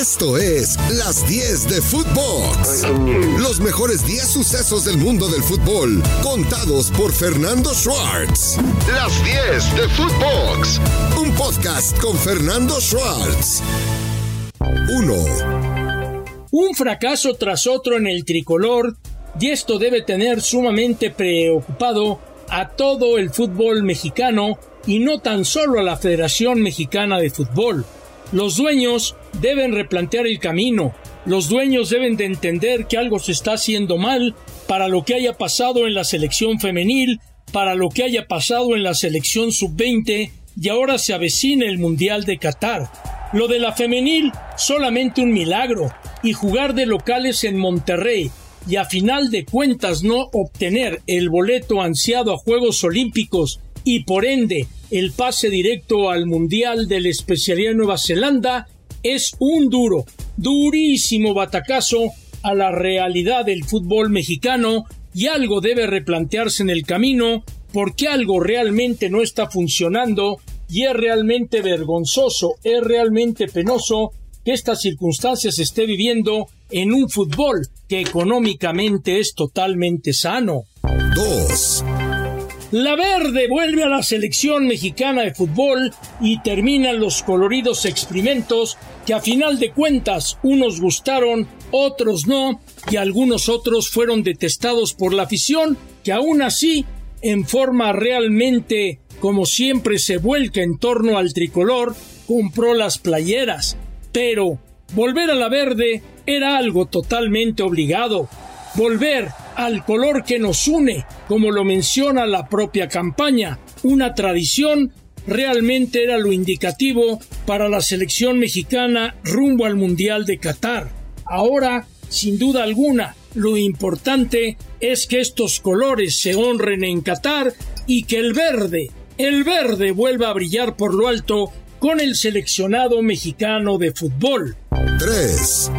Esto es Las 10 de Footbox. Los mejores 10 sucesos del mundo del fútbol, contados por Fernando Schwartz. Las 10 de Footbox. Un podcast con Fernando Schwartz. 1. Un fracaso tras otro en el tricolor, y esto debe tener sumamente preocupado a todo el fútbol mexicano y no tan solo a la Federación Mexicana de Fútbol. Los dueños deben replantear el camino, los dueños deben de entender que algo se está haciendo mal para lo que haya pasado en la selección femenil, para lo que haya pasado en la selección sub-20 y ahora se avecina el Mundial de Qatar. Lo de la femenil, solamente un milagro, y jugar de locales en Monterrey y a final de cuentas no obtener el boleto ansiado a Juegos Olímpicos y por ende el pase directo al Mundial de la especialidad Nueva Zelanda es un duro, durísimo batacazo a la realidad del fútbol mexicano y algo debe replantearse en el camino porque algo realmente no está funcionando y es realmente vergonzoso, es realmente penoso que esta circunstancia se esté viviendo en un fútbol que económicamente es totalmente sano. 2. La verde vuelve a la selección mexicana de fútbol y terminan los coloridos experimentos que a final de cuentas unos gustaron, otros no, y algunos otros fueron detestados por la afición, que aún así, en forma realmente como siempre se vuelca en torno al tricolor, compró las playeras. Pero volver a la verde era algo totalmente obligado. Volver al color que nos une, como lo menciona la propia campaña, una tradición realmente era lo indicativo para la selección mexicana rumbo al Mundial de Qatar. Ahora, sin duda alguna, lo importante es que estos colores se honren en Qatar y que el verde, el verde vuelva a brillar por lo alto con el seleccionado mexicano de fútbol. 3.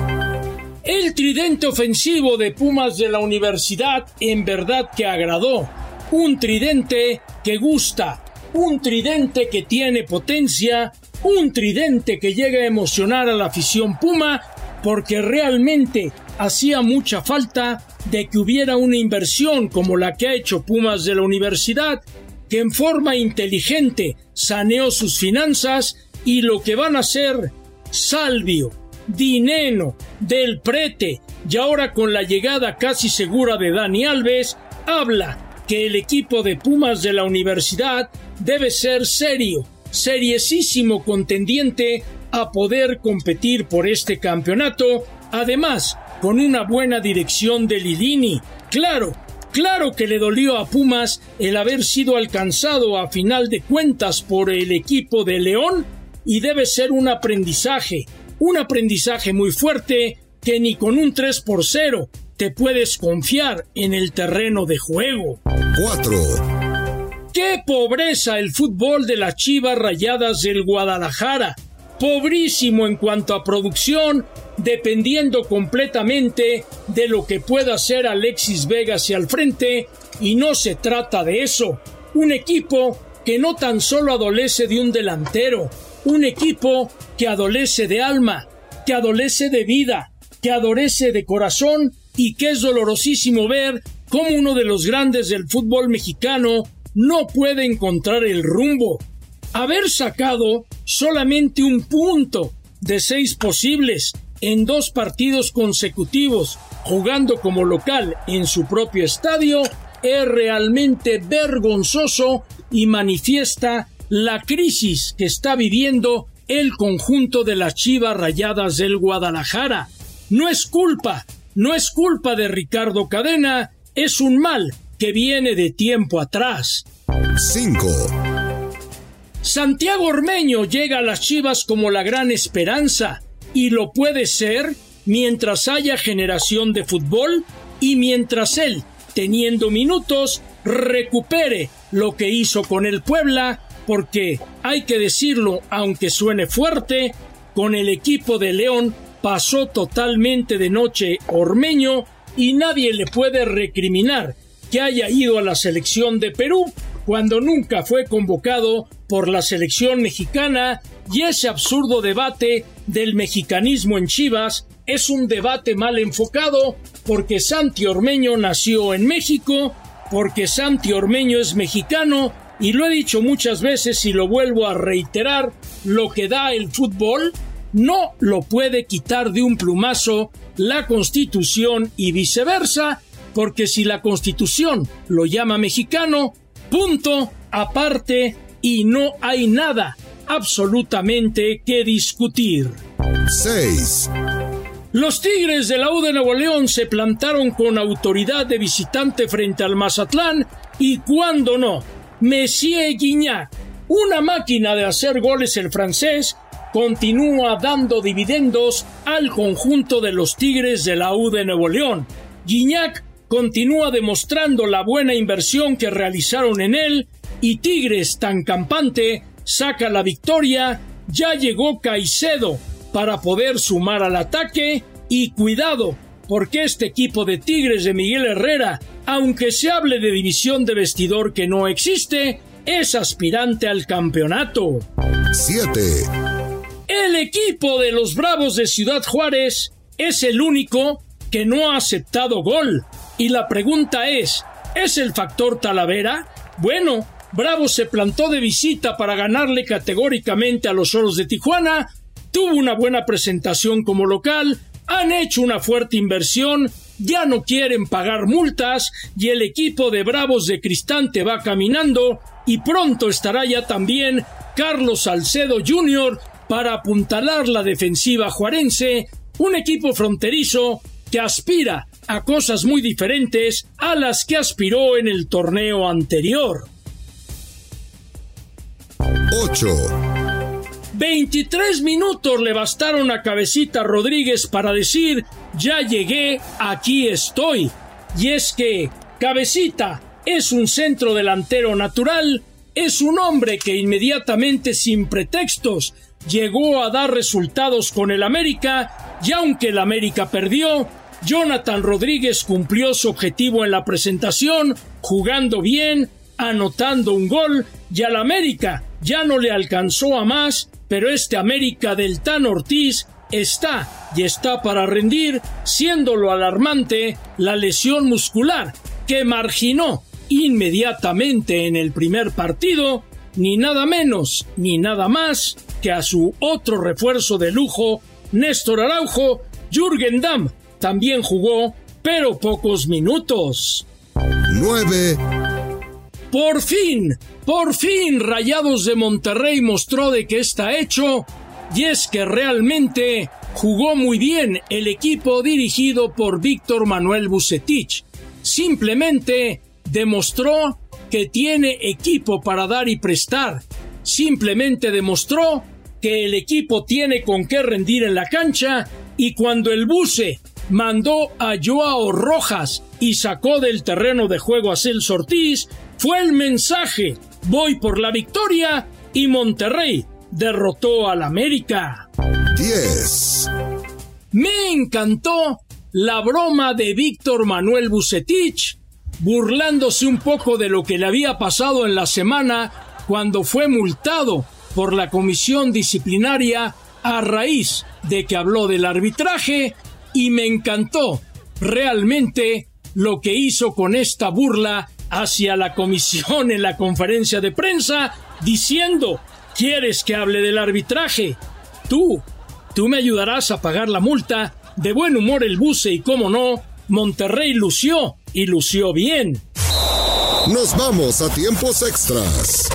El tridente ofensivo de Pumas de la universidad en verdad que agradó. Un tridente que gusta, un tridente que tiene potencia, un tridente que llega a emocionar a la afición Puma, porque realmente hacía mucha falta de que hubiera una inversión como la que ha hecho Pumas de la universidad, que en forma inteligente saneó sus finanzas y lo que van a hacer Salvio, Dineno, Del Prete y ahora con la llegada casi segura de Dani Alves, habla que el equipo de Pumas de la universidad debe ser serio, seriesísimo contendiente a poder competir por este campeonato, además con una buena dirección de Lilini. Claro, claro que le dolió a Pumas el haber sido alcanzado a final de cuentas por el equipo de León y debe ser un aprendizaje, un aprendizaje muy fuerte que ni con un 3 por 0 te puedes confiar en el terreno de juego. 4. ¡Qué pobreza el fútbol de las Chivas Rayadas del Guadalajara! Pobrísimo en cuanto a producción, dependiendo completamente de lo que pueda hacer Alexis Vega hacia el frente, y no se trata de eso. Un equipo que no tan solo adolece de un delantero, un equipo que adolece de alma, que adolece de vida, que adolece de corazón y que es dolorosísimo ver cómo uno de los grandes del fútbol mexicano no puede encontrar el rumbo. Haber sacado solamente un punto de seis posibles en dos partidos consecutivos jugando como local en su propio estadio es realmente vergonzoso y manifiesta la crisis que está viviendo el conjunto de las Chivas Rayadas del Guadalajara. No es culpa, no es culpa de Ricardo Cadena, es un mal que viene de tiempo atrás. 5. Santiago Ormeño llega a las Chivas como la gran esperanza y lo puede ser mientras haya generación de fútbol y mientras él, teniendo minutos, recupere lo que hizo con el Puebla porque, hay que decirlo, aunque suene fuerte, con el equipo de León pasó totalmente de noche Ormeño y nadie le puede recriminar que haya ido a la selección de Perú cuando nunca fue convocado por la selección mexicana y ese absurdo debate del mexicanismo en Chivas es un debate mal enfocado porque Santi Ormeño nació en México, porque Santi Ormeño es mexicano y lo he dicho muchas veces y lo vuelvo a reiterar, lo que da el fútbol no lo puede quitar de un plumazo la Constitución y viceversa, porque si la Constitución lo llama mexicano, punto, aparte, y no hay nada absolutamente que discutir. 6. Los Tigres de la U de Nuevo León se plantaron con autoridad de visitante frente al Mazatlán y cuando no, Messier Guignac, una máquina de hacer goles el francés, continúa dando dividendos al conjunto de los Tigres de la U de Nuevo León. Guignac continúa demostrando la buena inversión que realizaron en él y Tigres tan campante saca la victoria. Ya llegó Caicedo para poder sumar al ataque y cuidado porque este equipo de Tigres de Miguel Herrera, aunque se hable de división de vestidor que no existe, es aspirante al campeonato. 7. El equipo de los Bravos de Ciudad Juárez es el único que no ha aceptado gol. Y la pregunta es, ¿es el factor Talavera? Bueno, Bravos se plantó de visita para ganarle categóricamente a los Oros de Tijuana, tuvo una buena presentación como local, han hecho una fuerte inversión, ya no quieren pagar multas y el equipo de Bravos de Cristante va caminando y pronto estará ya también Carlos Salcedo Jr para apuntalar la defensiva juarense, un equipo fronterizo que aspira a cosas muy diferentes a las que aspiró en el torneo anterior. 8. 23 minutos le bastaron a Cabecita Rodríguez para decir ya llegué, aquí estoy. Y es que Cabecita es un centro delantero natural, es un hombre que inmediatamente sin pretextos llegó a dar resultados con el América y aunque el América perdió, Jonathan Rodríguez cumplió su objetivo en la presentación, jugando bien, anotando un gol y al América ya no le alcanzó a más, pero este América del Tan Ortiz está y está para rendir, siendo lo alarmante la lesión muscular que marginó inmediatamente en el primer partido, ni nada menos ni nada más que a su otro refuerzo de lujo, Néstor Araujo, Jürgen Damm también jugó, pero pocos minutos. 9. Por fin, por fin Rayados de Monterrey mostró de que está hecho, y es que realmente jugó muy bien el equipo dirigido por Víctor Manuel Bucetich. Simplemente demostró que tiene equipo para dar y prestar, simplemente demostró que el equipo tiene con qué rendir en la cancha y cuando el Buce mandó a Joao Rojas y sacó del terreno de juego a Celso Ortiz, fue el mensaje, voy por la victoria y Monterrey derrotó al América. 10. Me encantó la broma de Víctor Manuel Bucetich, burlándose un poco de lo que le había pasado en la semana cuando fue multado por la comisión disciplinaria a raíz de que habló del arbitraje y me encantó realmente lo que hizo con esta burla hacia la comisión en la conferencia de prensa diciendo ¿Quieres que hable del arbitraje? Tú, tú me ayudarás a pagar la multa. De buen humor el buce y cómo no, Monterrey lució y lució bien. Nos vamos a tiempos extras.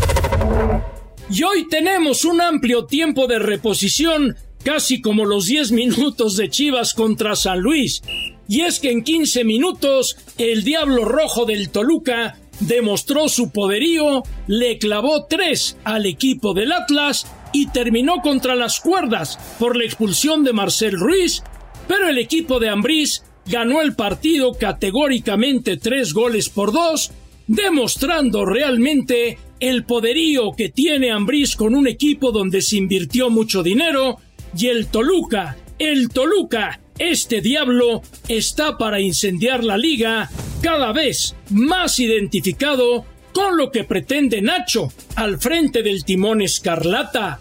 Y hoy tenemos un amplio tiempo de reposición, casi como los 10 minutos de Chivas contra San Luis. Y es que en 15 minutos el Diablo Rojo del Toluca demostró su poderío, le clavó 3 al equipo del Atlas y terminó contra las cuerdas por la expulsión de Marcel Ruiz, pero el equipo de Ambriz ganó el partido categóricamente 3 goles por 2 demostrando realmente el poderío que tiene Ambriz con un equipo donde se invirtió mucho dinero y el Toluca, el Toluca, este diablo está para incendiar la liga cada vez más identificado con lo que pretende Nacho al frente del timón escarlata.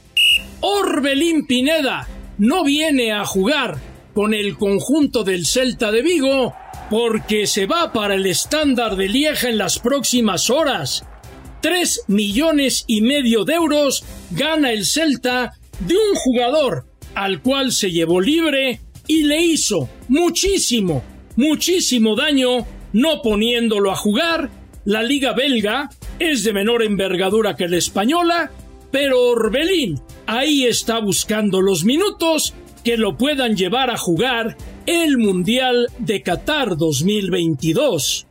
Orbelín Pineda no viene a jugar con el conjunto del Celta de Vigo porque se va para el estándar de Lieja en las próximas horas. Tres millones y medio de euros gana el Celta de un jugador al cual se llevó libre y le hizo muchísimo, muchísimo daño no poniéndolo a jugar. La liga belga es de menor envergadura que la española, pero Orbelín ahí está buscando los minutos que lo puedan llevar a jugar el Mundial de Qatar 2022.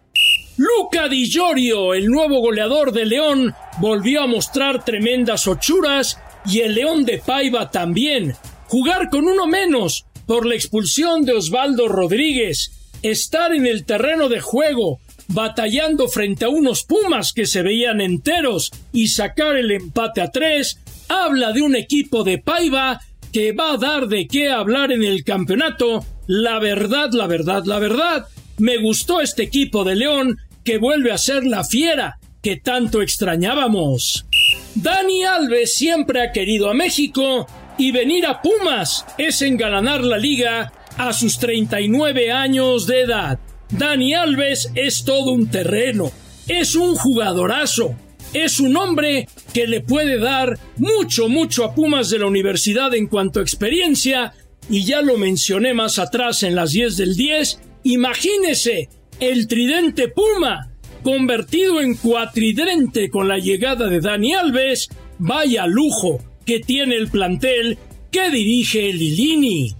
Luca Di Giorgio, el nuevo goleador de León, volvió a mostrar tremendas ochuras y el León de Paiva también. Jugar con uno menos por la expulsión de Osvaldo Rodríguez, estar en el terreno de juego, batallando frente a unos Pumas que se veían enteros y sacar el empate a tres, habla de un equipo de Paiva que va a dar de qué hablar en el campeonato. La verdad, la verdad, la verdad, me gustó este equipo de León que vuelve a ser la fiera que tanto extrañábamos. Dani Alves siempre ha querido a México y venir a Pumas es engalanar la liga a sus 39 años de edad. Dani Alves es todo un terreno, es un jugadorazo, es un hombre que le puede dar mucho, mucho a Pumas de la universidad en cuanto a experiencia, y ya lo mencioné más atrás en las 10 del 10, imagínese el tridente Puma convertido en cuatridente con la llegada de Dani Alves, vaya lujo que tiene el plantel que dirige Lilini.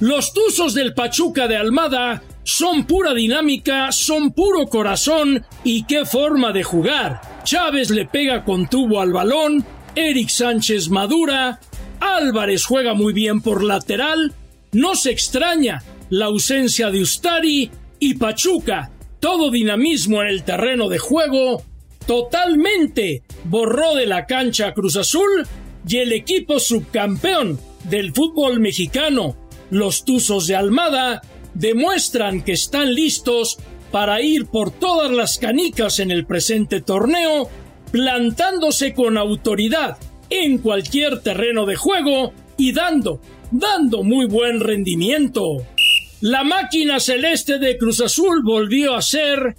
Los Tuzos del Pachuca de Almada son pura dinámica, son puro corazón y qué forma de jugar. Chávez le pega con tubo al balón, Eric Sánchez madura, Álvarez juega muy bien por lateral, no se extraña la ausencia de Ustari y Pachuca, todo dinamismo en el terreno de juego, totalmente borró de la cancha Cruz Azul y el equipo subcampeón del fútbol mexicano, los Tuzos de Almada, demuestran que están listos para ir por todas las canicas en el presente torneo, plantándose con autoridad en cualquier terreno de juego y dando, dando muy buen rendimiento. La máquina celeste de Cruz Azul volvió a ser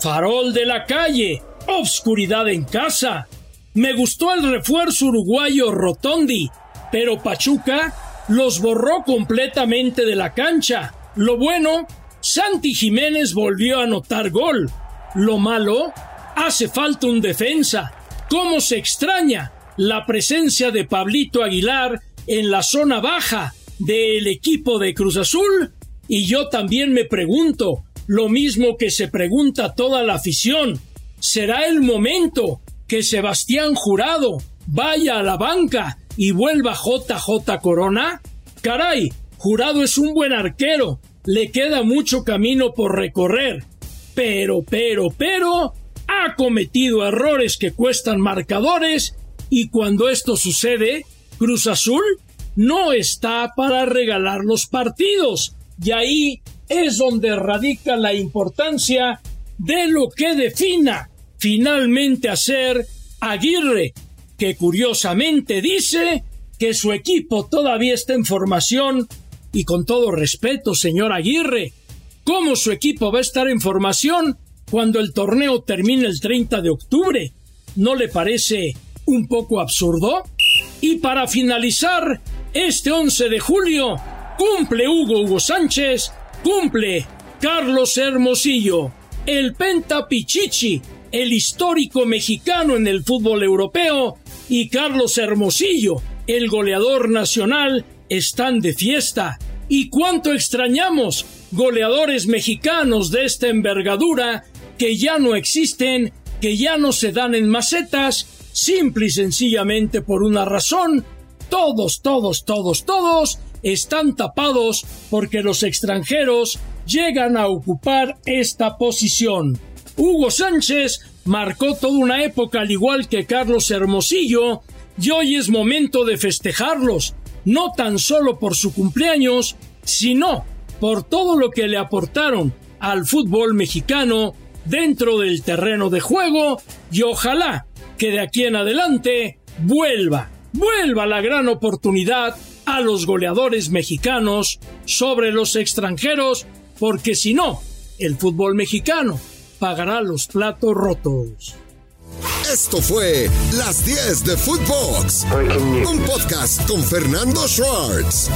farol de la calle, obscuridad en casa, me gustó el refuerzo uruguayo Rotondi, pero Pachuca los borró completamente de la cancha. Lo bueno, Santi Jiménez volvió a anotar gol. Lo malo, hace falta un defensa. ¿Cómo se extraña la presencia de Pablito Aguilar en la zona baja del equipo de Cruz Azul? Y yo también me pregunto, lo mismo que se pregunta toda la afición, ¿será el momento que Sebastián Jurado vaya a la banca y vuelva JJ Corona? Caray, Jurado es un buen arquero, le queda mucho camino por recorrer, pero, pero, pero, ha cometido errores que cuestan marcadores y cuando esto sucede, Cruz Azul no está para regalar los partidos. Y ahí es donde radica la importancia de lo que defina finalmente a ser Aguirre, que curiosamente dice que su equipo todavía está en formación y con todo respeto, señor Aguirre, ¿cómo su equipo va a estar en formación cuando el torneo termine el 30 de octubre? ¿No le parece un poco absurdo? Y para finalizar, este 11 de julio cumple Hugo Hugo Sánchez, cumple Carlos Hermosillo el Penta Pichichi, el histórico mexicano en el fútbol europeo, y Carlos Hermosillo, el goleador nacional, están de fiesta. ¿Y cuánto extrañamos goleadores mexicanos de esta envergadura que ya no existen, que ya no se dan en macetas, simple y sencillamente por una razón? Todos, todos, todos, todos están tapados porque los extranjeros llegan a ocupar esta posición. Hugo Sánchez marcó toda una época al igual que Carlos Hermosillo y hoy es momento de festejarlos, no tan solo por su cumpleaños, sino por todo lo que le aportaron al fútbol mexicano dentro del terreno de juego y ojalá que de aquí en adelante vuelva, vuelva la gran oportunidad a los goleadores mexicanos sobre los extranjeros, porque si no, el fútbol mexicano pagará los platos rotos. Esto fue Las 10 de Footbox, un podcast con Fernando Schwartz.